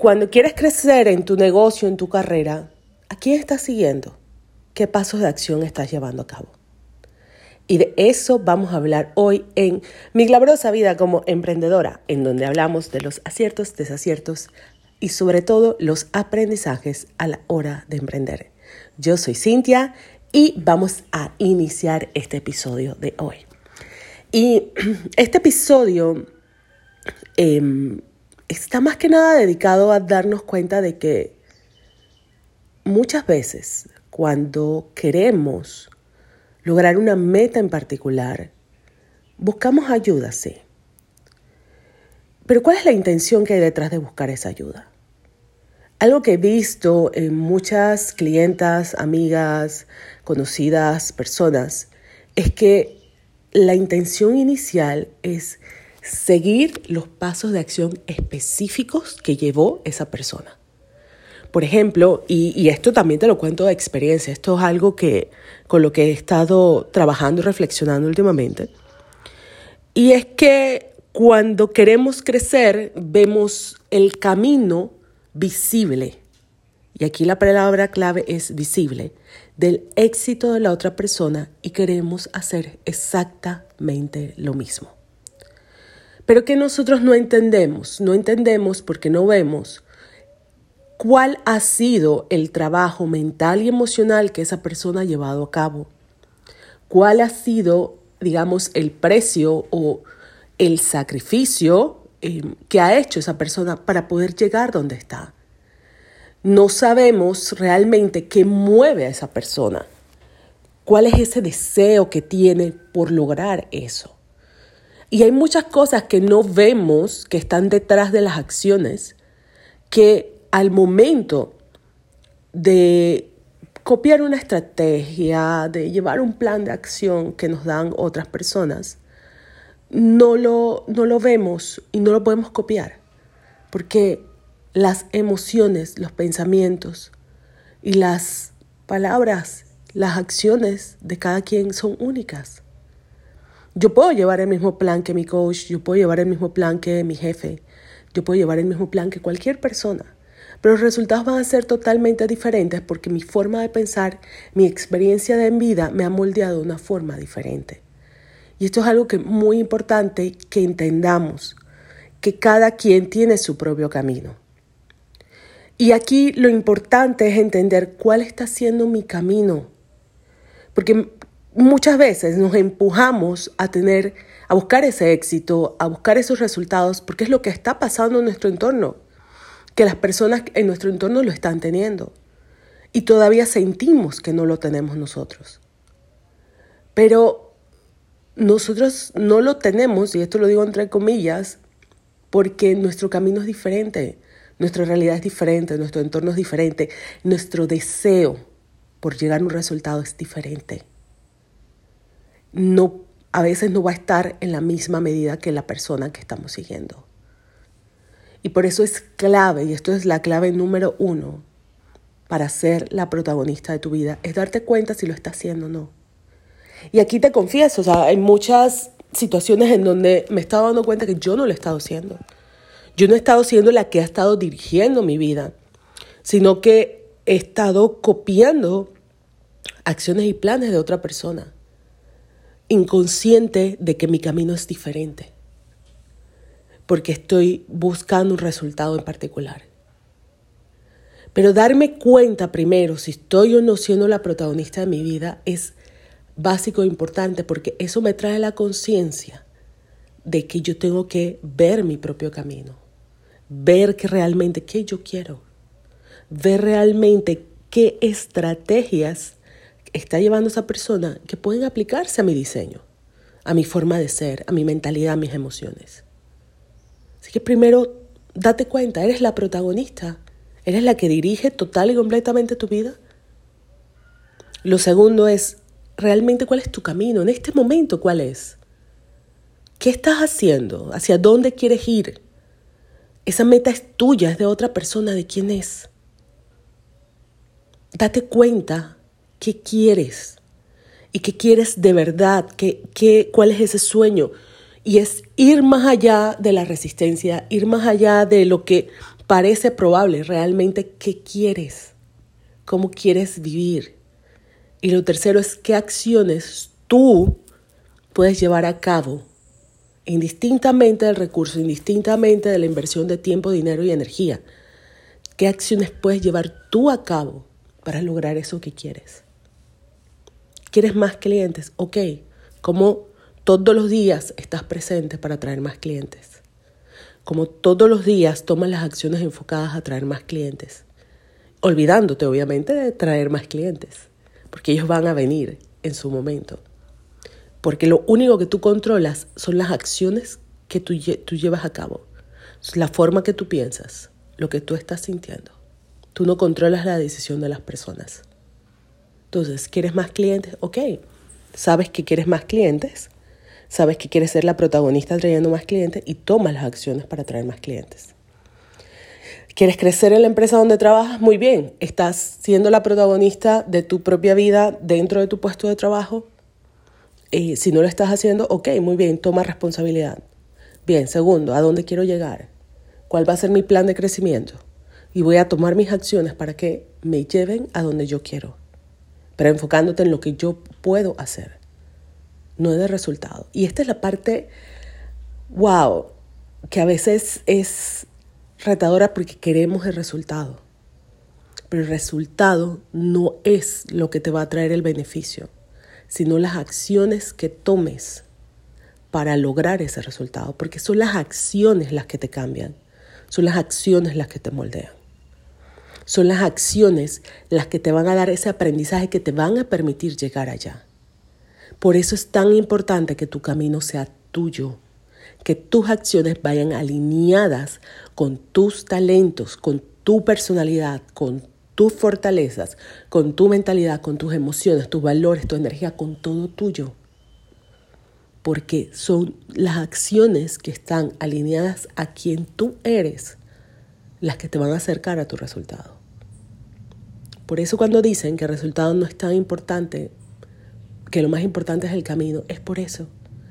Cuando quieres crecer en tu negocio, en tu carrera, ¿a quién estás siguiendo? ¿Qué pasos de acción estás llevando a cabo? Y de eso vamos a hablar hoy en Mi Glabrosa Vida como Emprendedora, en donde hablamos de los aciertos, desaciertos y sobre todo los aprendizajes a la hora de emprender. Yo soy Cintia y vamos a iniciar este episodio de hoy. Y este episodio em, está más que nada dedicado a darnos cuenta de que muchas veces cuando queremos lograr una meta en particular, buscamos ayuda, sí. Pero ¿cuál es la intención que hay detrás de buscar esa ayuda? Algo que he visto en muchas clientas, amigas, conocidas, personas, es que la intención inicial es seguir los pasos de acción específicos que llevó esa persona. Por ejemplo, y, esto también te lo cuento de experiencia, esto es algo que con lo que he estado trabajando y reflexionando últimamente, y es que cuando queremos crecer vemos el camino visible, y aquí la palabra clave es visible, del éxito de la otra persona y queremos hacer exactamente lo mismo pero que nosotros no entendemos, no entendemos porque no vemos cuál ha sido el trabajo mental y emocional que esa persona ha llevado a cabo, cuál ha sido, digamos, el precio o el sacrificio eh, que ha hecho esa persona para poder llegar donde está. No sabemos realmente qué mueve a esa persona, cuál es ese deseo que tiene por lograr eso. Y hay muchas cosas que no vemos que están detrás de las acciones que al momento de copiar una estrategia, de llevar un plan de acción que nos dan otras personas, no lo, no lo vemos y no lo podemos copiar. Porque las emociones, los pensamientos y las palabras, las acciones de cada quien son únicas. Yo puedo llevar el mismo plan que mi coach, yo puedo llevar el mismo plan que mi jefe, yo puedo llevar el mismo plan que cualquier persona, pero los resultados van a ser totalmente diferentes porque mi forma de pensar, mi experiencia de vida me ha moldeado de una forma diferente. Y esto es algo que muy importante que entendamos, que cada quien tiene su propio camino. Y aquí lo importante es entender cuál está siendo mi camino. Porque muchas veces nos empujamos a tener, a buscar ese éxito, a buscar esos resultados, porque es lo que está pasando en nuestro entorno, que las personas en nuestro entorno lo están teniendo y todavía sentimos que no lo tenemos nosotros. Pero nosotros no lo tenemos, y esto lo digo entre comillas, porque nuestro camino es diferente, nuestra realidad es diferente, nuestro entorno es diferente, nuestro deseo por llegar a un resultado es diferente no, a veces no va a estar en la misma medida que la persona que estamos siguiendo. Y por eso es clave, y esto es la clave número uno para ser la protagonista de tu vida, es darte cuenta si lo está haciendo o no. Y aquí te confieso, o sea, hay muchas situaciones en donde me he estado dando cuenta que yo no lo he estado haciendo. Yo no he estado siendo la que ha estado dirigiendo mi vida, sino que he estado copiando acciones y planes de otra persona inconsciente de que mi camino es diferente, porque estoy buscando un resultado en particular. Pero darme cuenta primero si estoy o no siendo la protagonista de mi vida es básico e importante porque eso me trae la conciencia de que yo tengo que ver mi propio camino, ver que realmente qué yo quiero, ver realmente qué estrategias está llevando esa persona que pueden aplicarse a mi diseño, a mi forma de ser, a mi mentalidad, a mis emociones. Así que primero, date cuenta, eres la protagonista, eres la que dirige total y completamente tu vida. Lo segundo es, realmente cuál es tu camino, en este momento cuál es. ¿Qué estás haciendo? ¿Hacia dónde quieres ir? Esa meta es tuya, es de otra persona, ¿de quién es? Date cuenta qué quieres y qué quieres de verdad, ¿Qué, qué, cuál es ese sueño. Y es ir más allá de la resistencia, ir más allá de lo que parece probable realmente qué quieres, cómo quieres vivir. Y lo tercero es qué acciones tú puedes llevar a cabo, indistintamente del recurso, indistintamente de la inversión de tiempo, dinero y energía. ¿Qué acciones puedes llevar tú a cabo para lograr eso que quieres? ¿Quieres más clientes? Ok. ¿Cómo todos los días estás presente para traer más clientes? como todos los días tomas las acciones enfocadas a traer más clientes, olvidándote obviamente de traer más clientes, porque ellos van a venir en su momento. Porque lo único que tú controlas son las acciones que tú llevas a cabo, la forma que tú piensas, lo que tú estás sintiendo. Tú no controlas la decisión de las personas. Entonces, ¿quieres más clientes? Ok, sabes que quieres más clientes sabes que quieres ser la protagonista trayendo más clientes y tomas las acciones para traer más clientes. ¿Quieres crecer en la empresa donde trabajas? Muy bien, estás siendo la protagonista de tu propia vida dentro de tu puesto de trabajo. Y si no lo estás haciendo, ok, muy bien, toma responsabilidad. Bien, segundo, ¿a dónde quiero llegar? ¿Cuál va a ser mi plan de crecimiento? Y voy a tomar mis acciones para que me lleven a donde yo quiero, pero enfocándote en lo que yo puedo hacer no de resultado. Y esta es la parte, wow, que a veces es retadora porque queremos el resultado. Pero el resultado no es lo que te va a traer el beneficio, sino las acciones que tomes para lograr ese resultado, porque son las acciones las que te cambian, son las acciones las que te moldean. Son las acciones las que te van a dar ese aprendizaje que te van a permitir llegar allá. Por eso es tan importante que tu camino sea tuyo, que tus acciones vayan alineadas con tus talentos, con tu personalidad, con tus fortalezas, con tu mentalidad, con tus emociones, tus valores, tu energía, con todo tuyo. Porque son las acciones que están alineadas a quien tú eres las que te van a acercar a tu resultado. Por eso cuando dicen que el resultado no es tan importante, que lo más importante es el camino, es por eso,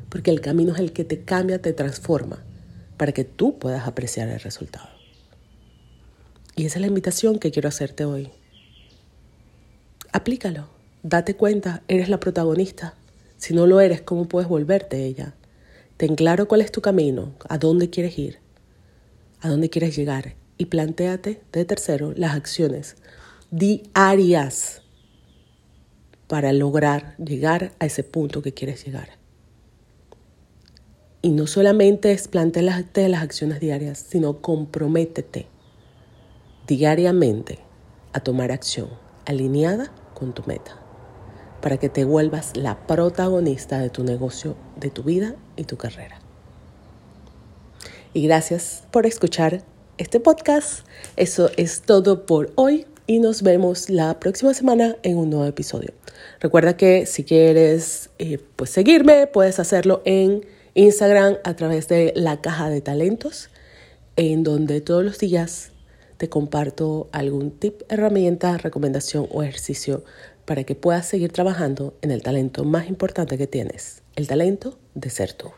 porque el camino es el que te cambia, te transforma, para que tú puedas apreciar el resultado. Y esa es la invitación que quiero hacerte hoy. Aplícalo, date cuenta, eres la protagonista. Si no lo eres, ¿cómo puedes volverte ella? Ten claro cuál es tu camino, a dónde quieres ir, a dónde quieres llegar y plantéate de tercero las acciones diarias para lograr llegar a ese punto que quieres llegar. Y no solamente es plantearte las acciones diarias, sino comprométete diariamente a tomar acción alineada con tu meta, para que te vuelvas la protagonista de tu negocio, de tu vida y tu carrera. Y gracias por escuchar este podcast. Eso es todo por hoy y nos vemos la próxima semana en un nuevo episodio. Recuerda que si quieres eh, pues seguirme, puedes hacerlo en Instagram a través de la caja de talentos, en donde todos los días te comparto algún tip, herramienta, recomendación o ejercicio para que puedas seguir trabajando en el talento más importante que tienes, el talento de ser tú.